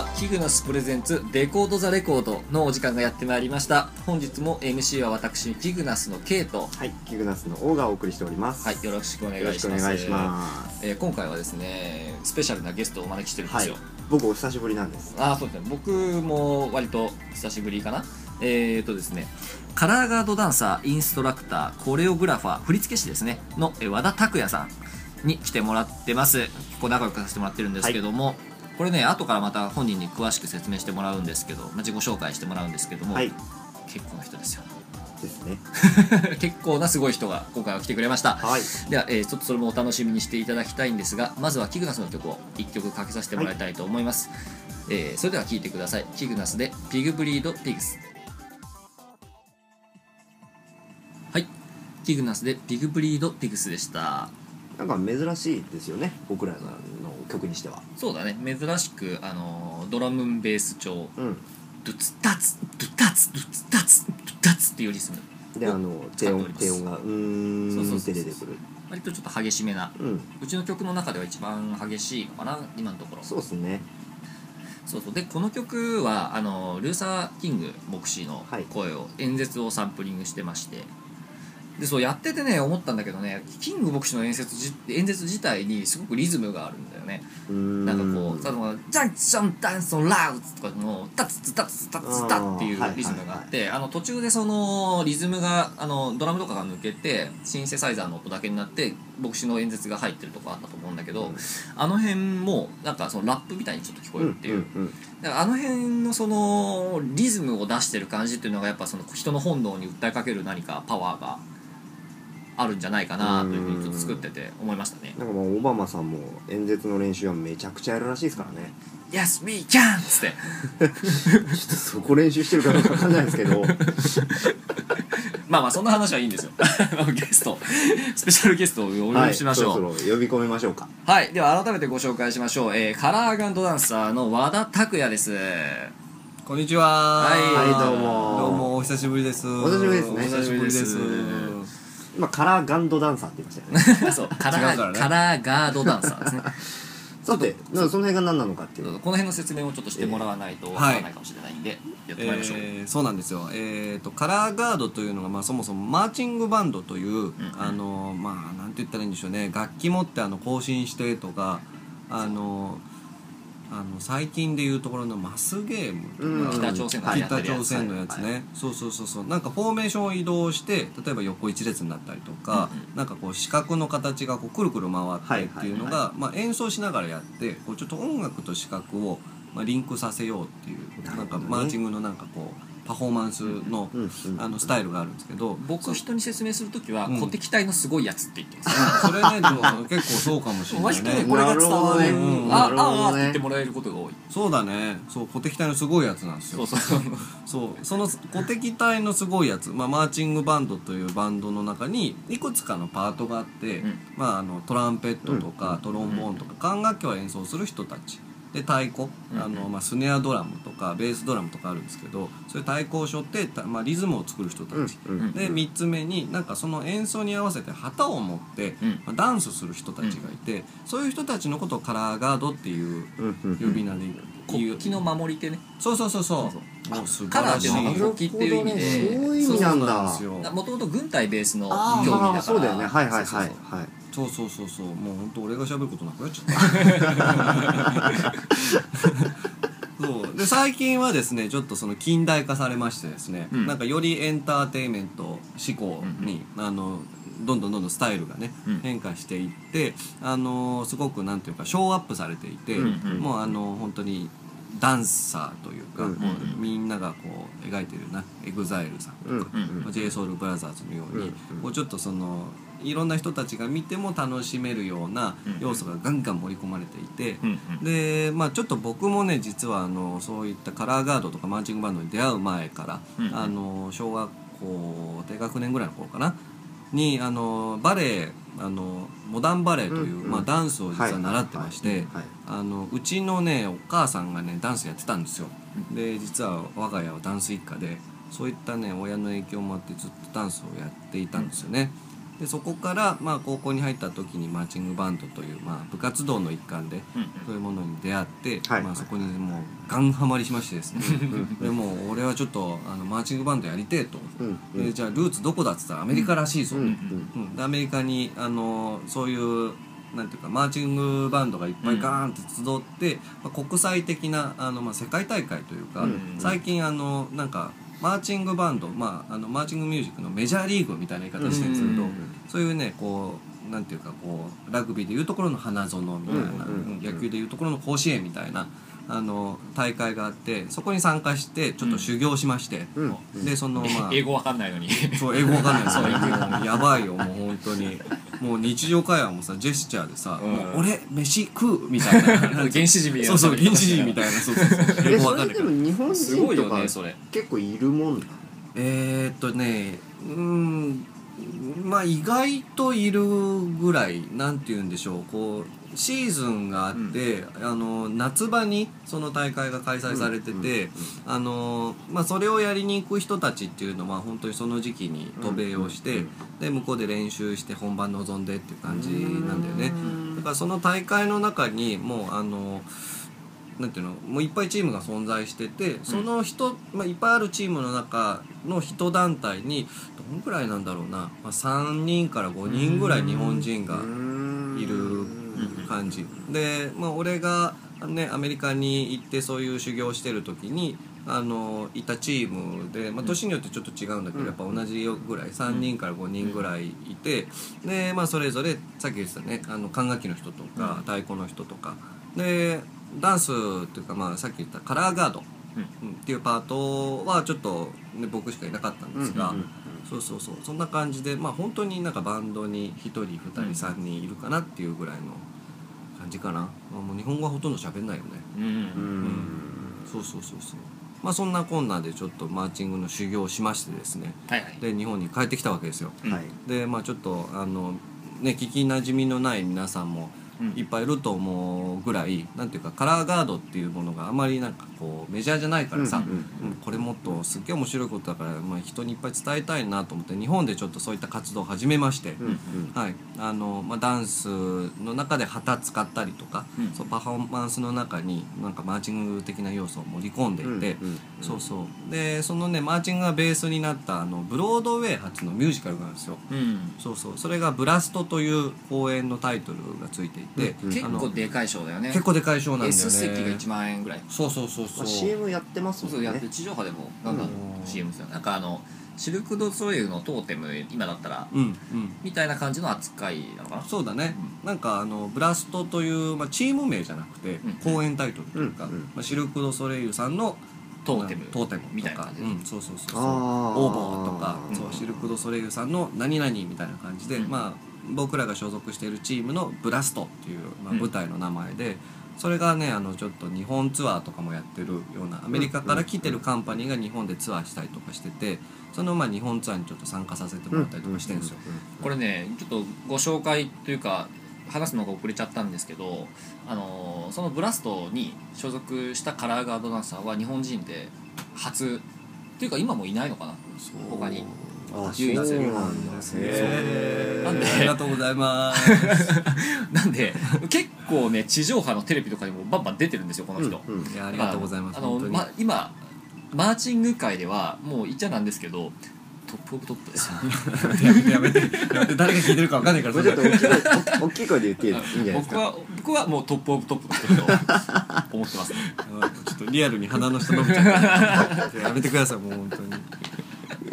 はキグナスプレゼンツレコードザレコードのお時間がやってまいりました。本日も MC は私キグナスの K とはい、キグナスのオーがお送りしております。はいよろしくお願いします。くお願いします。えー今回はですねスペシャルなゲストをお招きしてるんですよ、僕お久しぶりなんです。ああそうですね。僕も割と久しぶりかな。えーとですねカラーガードダンサーインストラクターコレオグラファー振付師ですね。のえー和田拓也さんに来てもらってます。結構仲良くさせてもらってるんですけども、これね後からまた本人に詳しく説明してもらうんですけど、まあ、自己紹介してもらうんですけども、はい、結構な人ですよ。ですね。結構なすごい人が今回は来てくれました。はい、では、えーちょっとそれもお楽しみにしていただきたいんですがまずはキグナスの曲を1曲かけさせてもらいたいと思います、えーそれでは聴いてください。キグナスで「ピグブリード・ピグス」はい。キグナスで「ピグブリード・ピグス」でした。なんか珍しいですよね。僕らの曲にしては。そうだね珍しく、あのードラムンベース調うん。ドゥツタツドゥタツドゥツタツドゥタツっていうリズムで、あの低音低音がうーんうそうそうって出てくる。割とちょっと激しめなうん。うちの曲の中では一番激しいのかな今のところそうですね。そうそうでこの曲はあのルーサー・キング牧師のはい声を、演説をサンプリングしてましてでそうやっててね思ったんだけどねキング牧師の演説じ演説自体にすごくリズムがあるんだよね。なんかこう「例えばジャンクションダンスのラウズ」とかの「タツツタツタツタ」っていうリズムがあってあの途中でそのリズムがあのドラムとかが抜けてシンセサイザーの音だけになって牧師の演説が入ってるとこあったと思うんだけど、うんあの辺もなんかそのラップみたいにちょっと聞こえうんるっていう、うんうん。だからあの辺のそのリズムを出してる感じっていうのがやっぱその人の本能に訴えかける何かパワーがあるんじゃないかなというふうにちょっと作ってて思いましたねなんかもうオバマさんも演説の練習はめちゃくちゃやるらしいですからね。「Yes we can!」っつって ちょっとそこ練習してるかどうかわかんないですけど。まあまあそんな話はいいんですよ ゲストスペシャルゲストをお呼びしましょうはい、そろそろ呼び込みましょうか。はい、では改めてご紹介しましょう、えーカラーガンドダンサーの和田拓也ですこんにちは。はいはいどうもどうもお久しぶりです。お久しぶりですねお久しぶりです。今カラーガンドダンサーって言いましたよね。そうカラー違うからねカラーガードダンサーですね さて、なんかその辺が何なのかっていうこの辺の説明をちょっとしてもらわないとわからないかもしれないんで、やってまいりましょう、えーそうなんですよ。えっ、とカラーガードというのがまあそもそもマーチングバンドという、あのまあなんて言ったらいいんでしょうね。楽器持ってあの更新してとかあの。あの最近でいうところのマスゲームとか、うん北朝鮮がや北朝鮮のやつね、そうそうそうそう。なんかフォーメーションを移動して例えば横一列になったりとか、うん。なんかこう四角の形がこうくるくる回ってっていうのが、はいまあ、演奏しながらやってこうちょっと音楽と視覚を、まあ、リンクさせようっていうなんかマーチングのなんかこうパフォーマンスの,、うんうん。あのスタイルがあるんですけど僕人に説明するときは、うん。小敵隊のすごいやつって言ってます、それねでも結構そうかもしれないね。これが伝わるね。あああって言ってもらえることが多い。そうだね。そう小敵隊のすごいやつなんですよ。そうそうそう。その小敵隊のすごいやつ、まあ、マーチングバンドというバンドの中にいくつかのパートがあって、うん。まあ、あのトランペットとか、トロンボーンとか管楽器を演奏する人たちで太鼓、うんあのまあ、スネアドラムとかベースドラムとかあるんですけどそういう太鼓を背負って、たまあ、リズムを作る人たち、うんうんで3つ目になんかその演奏に合わせて旗を持って、うん。まあ、ダンスする人たちがいて、そういう人たちのことをカラーガードっていう呼び名で言う、国旗の守り手ね。そうそうそうそう。そうもう素カラーって晴らしい国旗っていう意味で。そういう意味なんだ。ですよもともと軍隊ベースの競あ技だから。あそうだよね。はいはいはいそうそうそう。はいそうそうそうそう。もう本当俺が喋ることなくなっちゃった。そう。で最近はですねちょっとその近代化されましてですね、うん。なんかよりエンターテインメント志向に、あのどんどんどんどんスタイルがね、うん。変化していってあのすごくなんていうかショーアップされていて、うんうんもうあの本当にダンサーというか、うんもうみんながこう描いてるな EXILE さんとか、うんうん j s o u l b r o t h e r s のように、うんうん。こうちょっとそのいろんな人たちが見ても楽しめるような要素がガンガン盛り込まれていて、うんうん。でまあちょっと僕もね実はあのそういったカラーガードとかマーチングバンドに出会う前から、うんあの小学校低学年ぐらいの頃かなにあのバレエあのモダンバレエという、うんうん。まあ、ダンスを実は習ってまして、あのうちのねお母さんがねダンスやってたんですよ。で実は我が家はダンス一家でそういったね親の影響もあってずっとダンスをやっていたんですよね、でそこから、まあ、高校に入った時にマーチングバンドという、まあ、部活動の一環でうんそういうものに出会って、はい。まあ、そこにもうガンハマりしましてですね。でもう俺はちょっとあのマーチングバンドやりてえと、うんうん。でじゃあルーツどこだっつったらアメリカらしいぞ、うんうんでアメリカにあのそういうなんていうかマーチングバンドがいっぱいガーンって集って、まあ、国際的なあの、まあ、世界大会というか、うん。最近あのなんかマーチングバンド、まあ、あのマーチングミュージックのメジャーリーグみたいな言い方してるんですそういうねこうなんていうかこうラグビーでいうところの花園みたいな、野球でいうところの甲子園みたいなあの大会があってそこに参加してちょっと修行しまして、うん。でそのまあ 英語わかんないのに。そう英語わかんないですよもう。やばいよもう本当に。もう日常会話もさジェスチャーでさ「うん。もう俺飯食う」みたいな。原始人みたいな。そうそう原始人みたいな。そうそう。そう英え語わかんないから。も日本すごい人とかよねそれ。結構いるもんだえー、っとねうーんまあ意外といるぐらいなんて言うんでしょうこうシーズンがあって、あの夏場にその大会が開催されてて、あのまあ、それをやりに行く人たちっていうのは本当にその時期に渡米をして、うんで向こうで練習して本番臨んでっていう感じなんだよね。だからその大会の中にもうあのなんていうのもういっぱいチームが存在しててその人、まあ、いっぱいあるチームの中の人団体にどんくらいなんだろうな、まあ、3人から5人ぐらい日本人がいる感じ。で、まあ、俺が、ね、アメリカに行ってそういう修行してる時にあのいたチームで、まあ、年によってちょっと違うんだけど、うん。やっぱ同じぐらい3人から5人ぐらいいてで、まあ、それぞれさっき言ってたねあの管楽器の人とか太鼓の人とか。でダンスっていうか、まあ、さっき言ったカラーガードうん。っていうパートはちょっと、ね、僕しかいなかったんですが、そうそうそう。そんな感じでまあ本当になんかバンドに1人2人3人いるかなっていうぐらいの感じかな、まあ、もう日本語はほとんど喋んないよね。うん。うん。そうそうそうそう。まあそんなこんなでちょっとマーチングの修行をしましてですね。はいはい。で日本に帰ってきたわけですよ。うん。はい。でまあちょっとあのね聞きなじみのない皆さんもうん。いっぱいいると思うぐらいなんていうかカラーガードっていうものがあまりなんかこうメジャーじゃないからさ、これもっとすっげえ面白いことだから、まあ、人にいっぱい伝えたいなと思って日本でちょっとそういった活動を始めまして、はい。あのまあ、ダンスの中で旗使ったりとか、うん。そうパフォーマンスの中になんかマーチング的な要素を盛り込んでいて、そうそう。でそのねマーチングがベースになったあのブロードウェイ発のミュージカルがあるんですよ。うん。そうそう。それが「ブラスト」という公演のタイトルがついていて、うん。結構でかいショーだよね。結構でかい賞なんだよね。S 席が1万円ぐらい。そうそうそうそうまあ CM やってますもね。そうやって地上波でもガンガンうん。CM ですよなんかあのシルク・ドゥ・ソレイユのトーテム今だったらうんうん。みたいな感じの扱いなのかな。そうだね、なんかあのブラストという、まあ、チーム名じゃなくて、うん。公演タイトルというか、うんうんまあ、シルク・ドゥ・ソレイユさんのトーテム。トーテムみたいな感じ。でうん、そうそうそうそう。あー。オーボーとか、うん。そうシルク・ドゥ・ソレイユさんの何々みたいな感じで、うん。まあ僕らが所属しているチームのブラストっていう、まあ、うん。舞台の名前で、それがねあのちょっと日本ツアーとかもやってるようなアメリカから来てるカンパニーが日本でツアーしたりとかしててそのまあ日本ツアーにちょっと参加させてもらったりとかしてるんですよ。これねちょっとご紹介というか話すのが遅れちゃったんですけど、あのーそのブラストに所属したカラーガードダンサーは日本人で初っていうか今もいないのかな他に。あ唯一。そうなんですね。へーなんでありがとうございます。なんで結構ね地上波のテレビとかにもバンバン出てるんですよこの人、うんうん。いやありがとうございます。あの。ま、今マーチング界ではもう言っちゃなんですけど top of top です。よやめてやめて。やめて誰が聞いてるかわかんないからもうちょっと大きい声大きい声で言って いいんじゃないですか？僕は僕はもう top of top だと思ってます。ねうんちょっとリアルに鼻の下伸びちゃった やめてくださいもう本当に。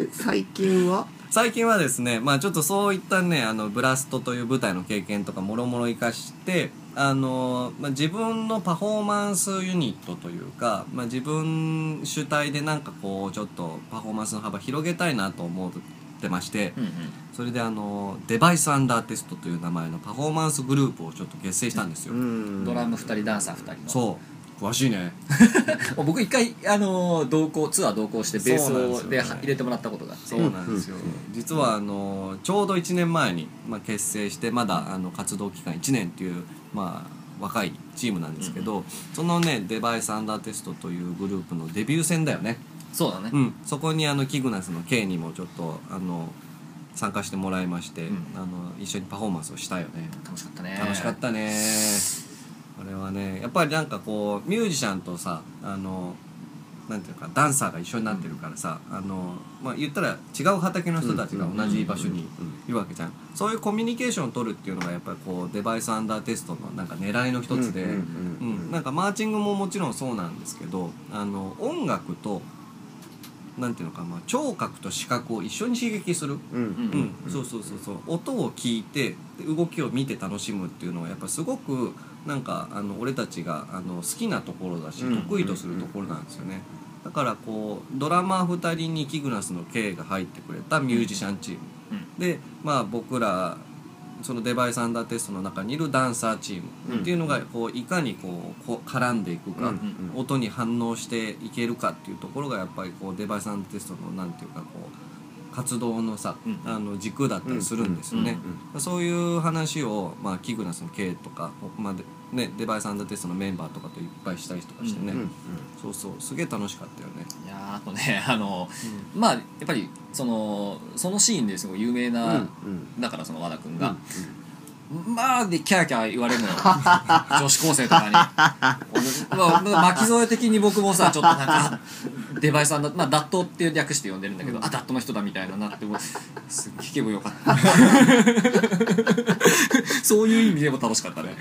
え最近は？最近はですねまあちょっとそういったねあのブラストという舞台の経験とかもろもろ生かしてあの、まあ、自分のパフォーマンスユニットというか、まあ、自分主体でなんかこうちょっとパフォーマンスの幅広げたいなと思ってましてうんうん。それであのデバイスアンダーテストという名前のパフォーマンスグループをちょっと結成したんですよ、ん。ドラム2人ダンサー2人の。そう。詳しいね。僕一回あのー同行ツアー同行してベースでね。をで入れてもらったことがあって。そうなんですよ、実はあのちょうど1年前に、まあ、結成してまだあの活動期間1年っていう、まあ、若いチームなんですけど、そのねデバイスアンダーテストというグループのデビュー戦だよね、そうだね。うん、そこにあのキグナスの K にもちょっとあの参加してもらいまして、うん。あの一緒にパフォーマンスをしたよね。楽しかったね。楽しかったね。あれはねやっぱりなんかこうミュージシャンとさあのなんていうかダンサーが一緒になってるからさ、あのまあ言ったら違う畑の人たちが同じ場所にいるわけじゃん。そういうコミュニケーションを取るっていうのがやっぱりこうデバイスアンダーテストのなんか狙いの一つで、なんかマーチングももちろんそうなんですけどあの音楽となんていうのか、まあ、聴覚と視覚を一緒に刺激する、うん。うん。そうそうそうそう。音を聞いてで動きを見て楽しむっていうのはやっぱすごくなんかあの俺たちがあの好きなところだし、うん。得意とするところなんですよね。だからこうドラマー2人にキグナスの K が入ってくれたミュージシャンチーム、うん。でまあ僕らそのデバイスアンダーテストの中にいるダンサーチームっていうのがこういかにこうこう絡んでいくか、うん音に反応していけるかっていうところがやっぱりこうデバイスアンダーテストのなんていうかこう活動のさ、うんあの軸だったりするんですよね、そういう話を、まあ、キグナスの K とか、まあでね、デバイステストのメンバーとかといっぱいしたりとかしてね、うんうんそうそうすげえ楽しかったよね、いやーあとね あの、まあやっぱりそのそのシーンですごい有名な、うんうん。だからその和田君が、まあでキャーキャー言われるのよ。女子高生とかに。俺 まあまあ巻き添え的に僕もさちょっとなんかデバイスさんだまあダットって略して呼んでるんだけど、あダットの人だみたいななってもう。すっげえ気分よかった。そういう意味でも楽しかったね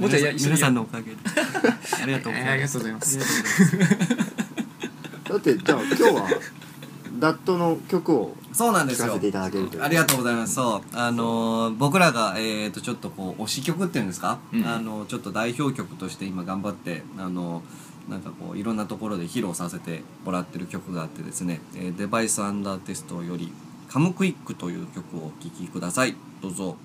もうちょいや一緒にや皆さんのおかげで。ありがとうございます、えーありがとうございます。だってじゃあ今日はダットの曲をそうなんですよ。聴かせていただけるという。ありがとうございます。そう。あのー僕らがえー、とちょっとこう推し曲っていうんですか、うん。あのちょっと代表曲として今頑張ってあのなんかこういろんなところで披露させてもらってる曲があってですね、えーデバイスアンダーテストより「カムクイック」という曲をお聴きください。どうぞ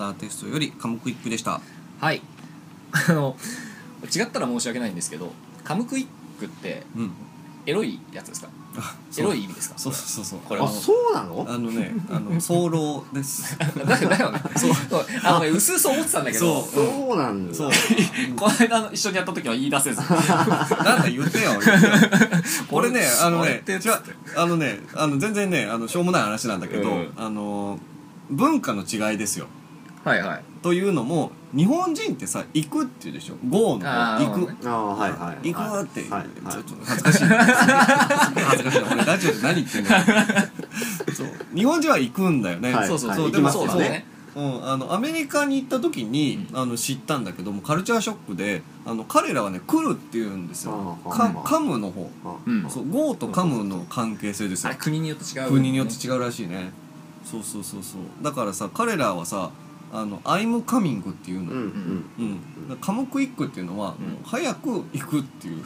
ダーテストより「カムクイック」でした。はい。あの違ったら申し訳ないんですけどカムクイックってうん。エロいやつですか？あエロい意味ですか？そうそうそう。これは。あそうなの？あのねあの早漏です。だだよね。そう。あのねうすうす思ってたんだけど。そう。そうなんだ。そう。この間の一緒にやった時は言い出せず。なんか言ってよ。言ってよこれねあのね違う。あのねあの全然ねあのしょうもない話なんだけど、うん。あの文化の違いですよはいはい。というのも日本人ってさ行くっていうでしょ？あー行く。ああはいはい行くって、はいちょはいっと恥ずかしい。恥ずかしい。俺ラジオで何言ってんの？そう。日本人は行くんだよね、はいそうそうはいそう。でも行きますよね。そうだね。うん、あのアメリカに行った時に、あの知ったんだけどもカルチャーショックであの彼らはね来るって言うんですよ。あーカムの方。あうん。そう GO とカムの関係性ですよ。国によって違う国によって違うらしいね。そうそうそうそう。だからさ彼らはさあの「I'm coming」っていうの、うんうんうん、だからカムクイックっていうのは、うん。早く行くっていう。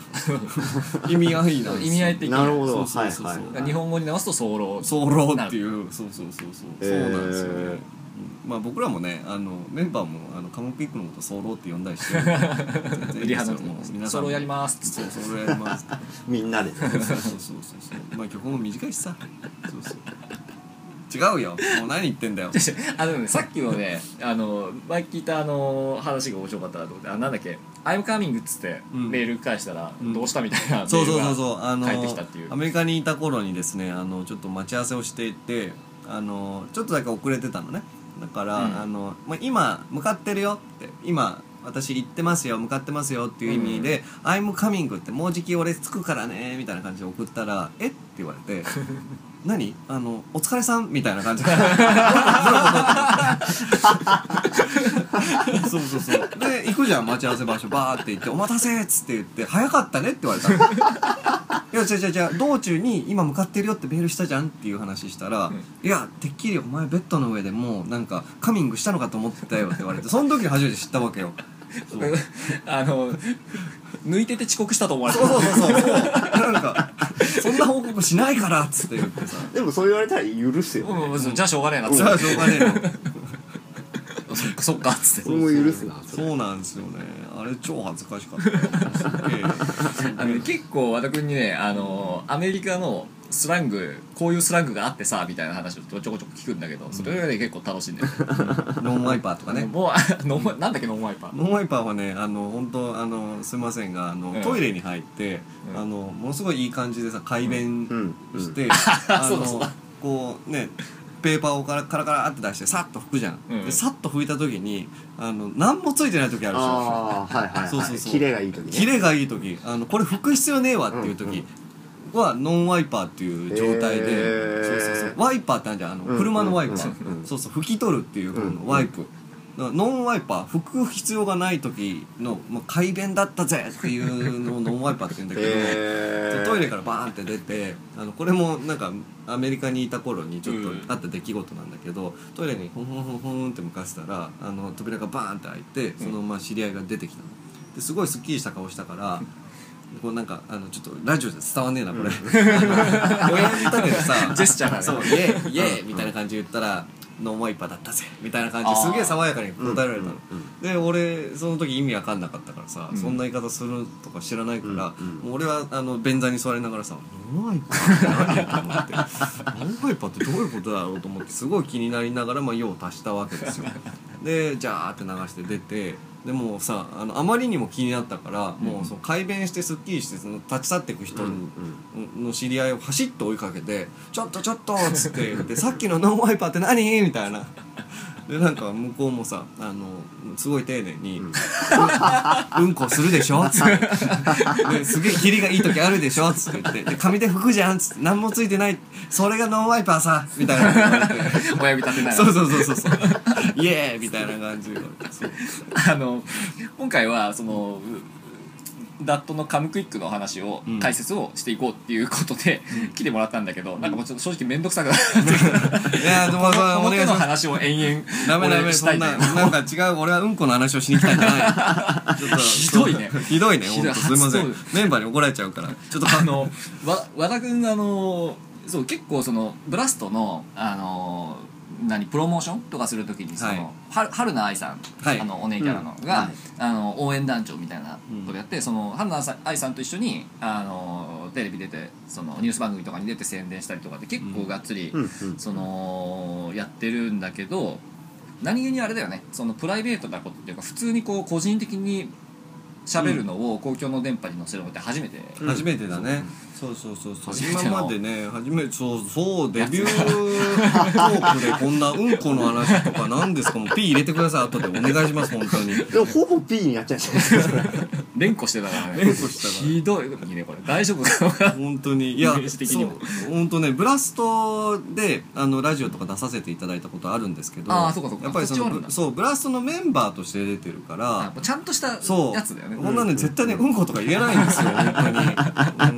意味合いなんですよ。意味合い的になるほど。そうそうそうそう。はいはい日本語に直すと早漏。早漏っていう。そうそうそうそう、へー。そうなんですよね、うん。まあ僕らもねあのメンバーもあのカムクイックのこと早漏って呼んだりしてる 全然いいですよ。もう皆さんも。ソロやります。そうってそれやります。みんなで。そうそうそうそうそう。まあ曲も短いしさ。そうそう違うよ。もう何言ってんだよ。あでもねさっきのねあの前聞いたあの話が面白かったなと思って。あなんだっけ「I'm coming」っつってうん。メール返したら「うん。どうした?」みたいなメそうそうールがそうそう。あの帰ってきたっていう。アメリカにいた頃にですねあのちょっと待ち合わせをしていてあのちょっとだけ遅れてたのね。だから、うん。あのまあ、今向かってるよって今私行ってますよ向かってますよっていう意味で「I'm coming」ってもうじき俺着くからねみたいな感じで送ったら「え？っ?」て言われて「何？あのお疲れさん」みたいな感じ。で そうそうそう。で行くじゃん待ち合わせ場所。バーって行って「お待たせ」っつって言って「早かったね」って言われたの。いや違う違う違う。道中に今向かってるよってメールしたじゃんっていう話したら「うん。いやてっきりお前ベッドの上でもうなんかカミングしたのかと思ってたよ」って言われてその時に初めて知ったわけよあの抜いてて遅刻したと思われてそうそうそうそう。なんかそんな報告しないからっつって言ってさ。でもそう言われたら許すよ、うんうんじゃあしょうがねえな。っつっじゃあしょうがねえそっかそっかっつって。俺も許すなそれ。そうなんですよね。あれ超恥ずかしかった。あの結構和田君にねあのアメリカのスラングこういうスラングがあってさみたいな話をちょこちょこ聞くんだけどそれがね結構楽しいんだよ ノンワイパーとかね。もうあノンワイなんだっけノンワイパー。ノンワイパーはねあの本当あのすいませんがあの、うんトイレに入って、うんあのものすごいいい感じでさ改便うん。うん。して、あのそうだそう。だこうねペーパーをカラカラカラって出してさっと拭くじゃん、うん。でさっと拭いた時にあの何もついてない時あるでしょ。ああはいはいはい。そうそうそう。キレがいい時ね。キレがいい時。あのこれ拭く必要ねえわっていう時はノンワイパーっていう状態で、そうそうそう。ワイパーってあるじゃん。あのうん車のワイパー、うんうん。そうそう拭き取るっていう方うんのワイプ、ノンワイパー拭く必要がない時の、まあ、改便だったぜっていうのをノンワイパーって言うんだけど、へー。トイレからバーンって出てあのこれもなんかアメリカにいた頃にちょっうん。とあった出来事なんだけど、トイレにホンホンホンホンって向かせたらあの扉がバーンって開いてそのまま知り合いが出てきたの。ですごいすっきりした顔したからこうなんかあのちょっとラジオで伝わんねえなこれ、あの 親父だけどさジェスチャーがね。そうイエーイイエーイみたいな感じで言ったらノンワイパーだったぜみたいな感じですげえ爽やかに答えられたの、で俺その時意味わかんなかったからさ、うん。そんな言い方するとか知らないから、うんうんもう俺はあの便座に座りながらさ「ノンワイパーって。何?」と思って「ノンワイパーってどういうことだろう?」と思ってすごい気になりながら、まあ、用を足したわけですよ。でジャーって流して出てでもうさあのあまりにも気になったから、もうその改便してすっきりしてその立ち去っていく人うんうんの知り合いを走って追いかけて「ちょっとちょっと」っつって言って「さっきのノンワイパーって何?」みたいな。でなんか向こうもさあのすごい丁寧に「うん、うんこするでしょ?」っつって。ですげえキリがいい時あるでしょ?」っつって言って「で紙で拭くじゃん」っつって「何もついてない。それがノンワイパーさ」みたいな親指立てないそうそうそうそうそう。イエーイ！みたいな感じあの今回はそのダットのカムクイックの話を、うん。解説をしていこうっていうことで、来てもらったんだけどなんかもうちょっと正直面倒くさくなって いやでもこまあの手のお願いします。話を延々ダメダメ俺したいそんななんか違う俺はうんこの話をしに来たんじゃない。ちょっとひどいね。ひどいねひどい。本当すいません。初メンバーに怒られちゃうから。ちょっとかあのわ和田君あのそう結構そのブラストのあの何プロモーションとかするときにその、はい。は春菜愛さん、はい。あのお姉キャラの、が、うん。はい。あの応援団長みたいなことやって、その春菜愛さんと一緒にあのテレビ出てそのニュース番組とかに出て宣伝したりとかで結構がっつり、うん。うん。そのやってるんだけど何気にあれだよね。そのプライベートなことっていうか普通にこう個人的に喋るのを公共の電波に載せるのって初めて、うん初めてだね、そうそうそうそう。初めての。今までね初めそうそうデビュートークでこんなうんこの話とか何ですか？もう P 入れてください後でお願いします本当に。でもほぼ P になっちゃうんですよ連呼してたからね。連呼してたから。ひどいねこれ。大丈夫かな？本当に。いやイメージ的にも。そう本当ねブラストであのラジオとか出させていただいたことあるんですけどあーそうかそうか。やっぱりそそっちはあるんだ。のそうブラストのメンバーとして出てるかあらちゃんとしたそうやつだよね。こんなね絶対ねうんことか言えないんですよ本当に、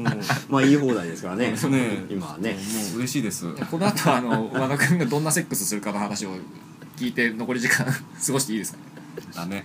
うんまあ言い放題ですからね。ね。今はね。もう嬉しいです。この後あの和田君がどんなセックスするかの話を聞いて残り時間 過ごしていいですかね？ダメ。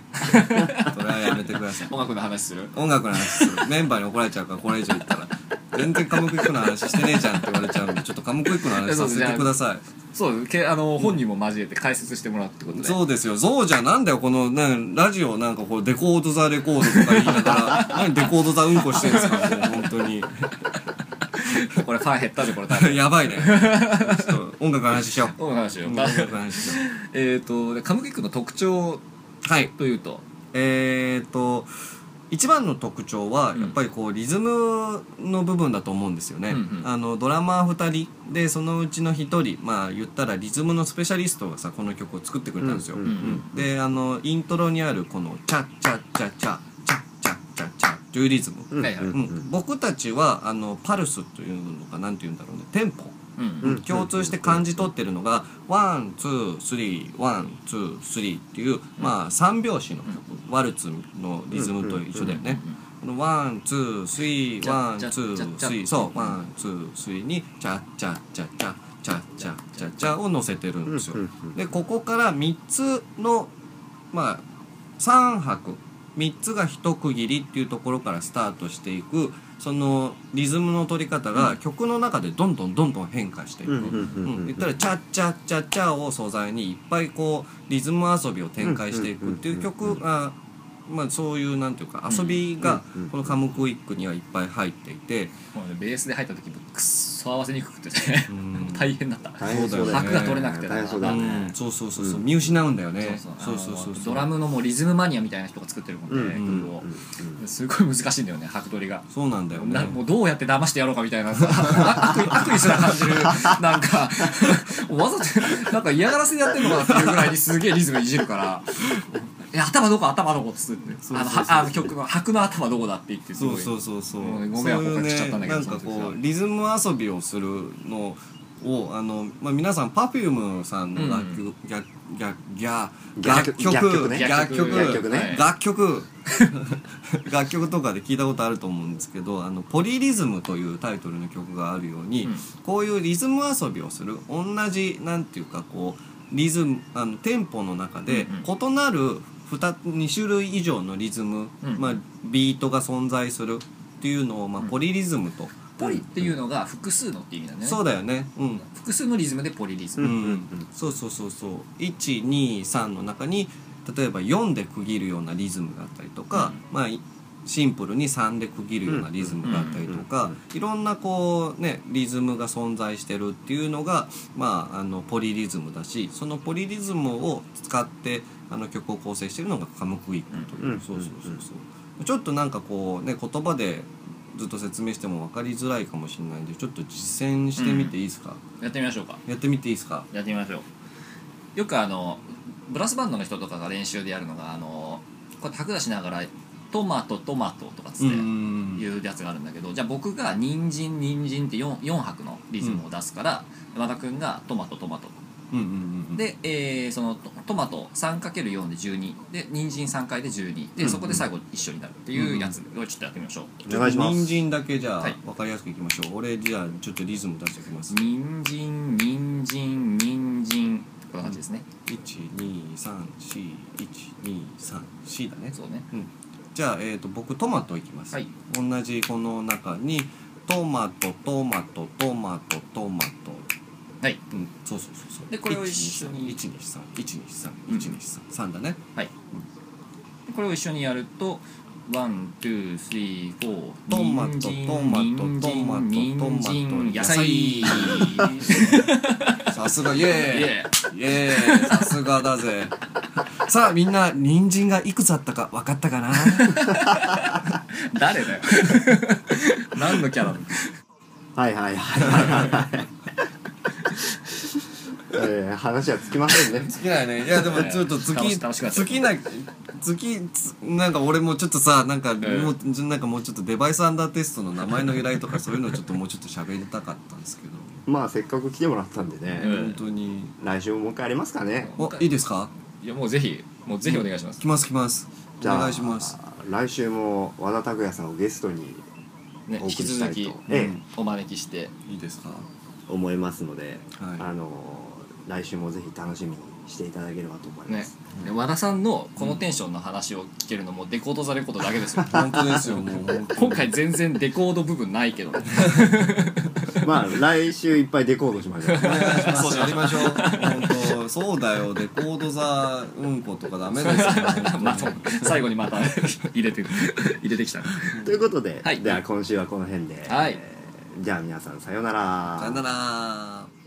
それはやめてください。音楽の話する？音楽の話する。メンバーに怒られちゃうからこれ以上言ったら全然カムクイックの話してねえじゃんって言われちゃうんでちょっとカムクイックの話させてください。そうけあの本人も交えて解説してもらうってことで。そうですよ。そうじゃんなんだよこのなんラジオなんかこうデコードザレコードとか言いながら。何デコードザうんこしてんですかもう本当に。これファン減ったでこれ多分。やばいね。ちょっと音楽の話しよう。音楽の話よ音楽の話しよえっとでカムキックの特徴うはい。というと。えー、と一番の特徴はうん。やっぱりこうリズムの部分だと思うんですよね、うんうん。あのドラマー2人でそのうちの1人まあ言ったらリズムのスペシャリストがさこの曲を作ってくれたんですよ、うんうんうんであのイントロにあるこの「チャッチャッチャッチャチャッチャッチャッチャ」というリズム、うんうん僕たちはあのパルスというのかなんて言うんだろうねテンポ共通して感じ取ってるのが「one two three one two three」っていう、まあ三拍子の曲、ワルツのリズムと一緒だよね。この one two three one two three そう one two three にチャッチャッチャッチャチャッチャッチャッチャを乗せてるんですよ。でここから3つのまあ3拍3つが一区切りっていうところからスタートしていくそのリズムの取り方が曲の中でどんどんどんどん変化していく。うんうんうんうん言ったら「チャッチャッチャッチャ」を素材にいっぱいこうリズム遊びを展開していくっていう曲が、まあ、そういうなんていうか遊びがうんうんこの「カムクイック」にはいっぱい入っていて、もうねベースで入った時もくっそ合わせにくくてね。うん大変だった。大変そうだよね。拍が取れなくて大変そうだね。ん、そうそうそうそう。うん。見失うんだよね。そうそう。そうそうそうドラムのもうリズムマニアみたいな人が作ってるもんね、うんすごい難しいんだよね拍取りが。そうなんだよね。なもうどうやって騙してやろうかみたいなさ悪意悪意すら感じる なんかわざとなんか嫌がらせでやってんのかなっていうぐらいにすげえリズムいじるから「いや頭どこ頭どこ」っつって。そうそうそうあのはあの曲の拍の頭どこだって言ってすごい。そうそうそうそう。もうご迷惑おかけしちゃったんだけどそういうねなんかその時は。こうリズム遊びをするのをあの、まあ、皆さん Perfume さんの楽曲、逆逆逆逆曲逆曲楽曲楽曲。とかで聞いたことあると思うんですけど「あのポリリズム」というタイトルの曲があるように、うん。こういうリズム遊びをする同じなんていうかこうリズムあのテンポの中でうん異なる 2, 2種類以上のリズム、うん。まあ、ビートが存在するっていうのを、まあ、うん。ポリリズムと、ポリっていうのが複数のって意味なんだよね。そうだよね。うん。複数のリズムでポリリズうム、ん、そうそうそうそう。123の中に例えば4で区切るようなリズムがあったりとか、まあいシンプルに3で区切るようなリズムがあったりとか、いろんなこうねリズムが存在してるっていうのがまああのポリリズムだしそのポリリズムを使ってあの曲を構成してるのがカムクイックという、うん。そうそうそうそう。ちょっとなんかこうね言葉でずっと説明しても分かりづらいかもしれないんでちょっと実践してみていいですか、やってみましょうか。やってみていいですか？やってみましょう。よくあのブラスバンドの人とかが練習でやるのがあのこうやって拍出しながらトマトトマトとかっつってんいうやつがあるんだけどじゃあ僕が人参人参って 4, 4拍のリズムを出すから、和田君がトマトトマトうんうんうんで、えーそのトトマト 3×4 で12で人参3回で12で、うんそこで最後一緒になるっていうやつ。をちょっとやってみましょう、お願いします。人参だけじゃあはい。分かりやすくいきましょう、俺じゃあちょっとリズム出しておきます。人参人参人参。こんな感じですね、1234123だね。そうね。うん。じゃあ、えー、と僕トマトいきます、はい。同じこの中にトマトトマトトマトトマトはい。うんそうそうそうそう。でこれを一緒に。1231231233だね。はい、これを一緒にやると one, two, three, four トマトトマトトマト人参トマト野菜。さ さすがイエーイ。イイ。エーイ。さすがだぜ。さあみんな人参がいくつあったか分かったかな？誰だよ。何のキャラ？はいはいはいはいえー話はつきませんね。好きだよね。いやでもちょっと月楽し楽しかった。月な月つなんか俺もちょっとさなんかもう、なんかもうちょっとデバイスアンダーテストの名前の由来とかそういうのちょっともうちょっと喋りたかったんですけど、まあせっかく来てもらったんでね、うん本当に。来週ももう一回ありますかね。おいいですかいやもうぜひもうぜひお願いします。来ます来ます。おじゃあ願いします。来週も和田拓也さんをゲストにお送ね引きりしたいと。続きええ。お招きして。いいですか？思いますので、はい。あの来週もぜひ楽しみにしていただければと思いまね。す、で和田さんのこのテンションの話を聞けるのもデコードザレコードだけですよ。本当ですよもう。今回全然デコード部分ないけど。まあ来週いっぱいデコードしましょう。お願いします。やりましょう。本当そうだよ。デコードザうんことかダメですよ。まあそう最後にまた入れて入れてきた。ということで、はい。では今週はこの辺で、はい。えーじゃあ皆さんさようなら。さよなら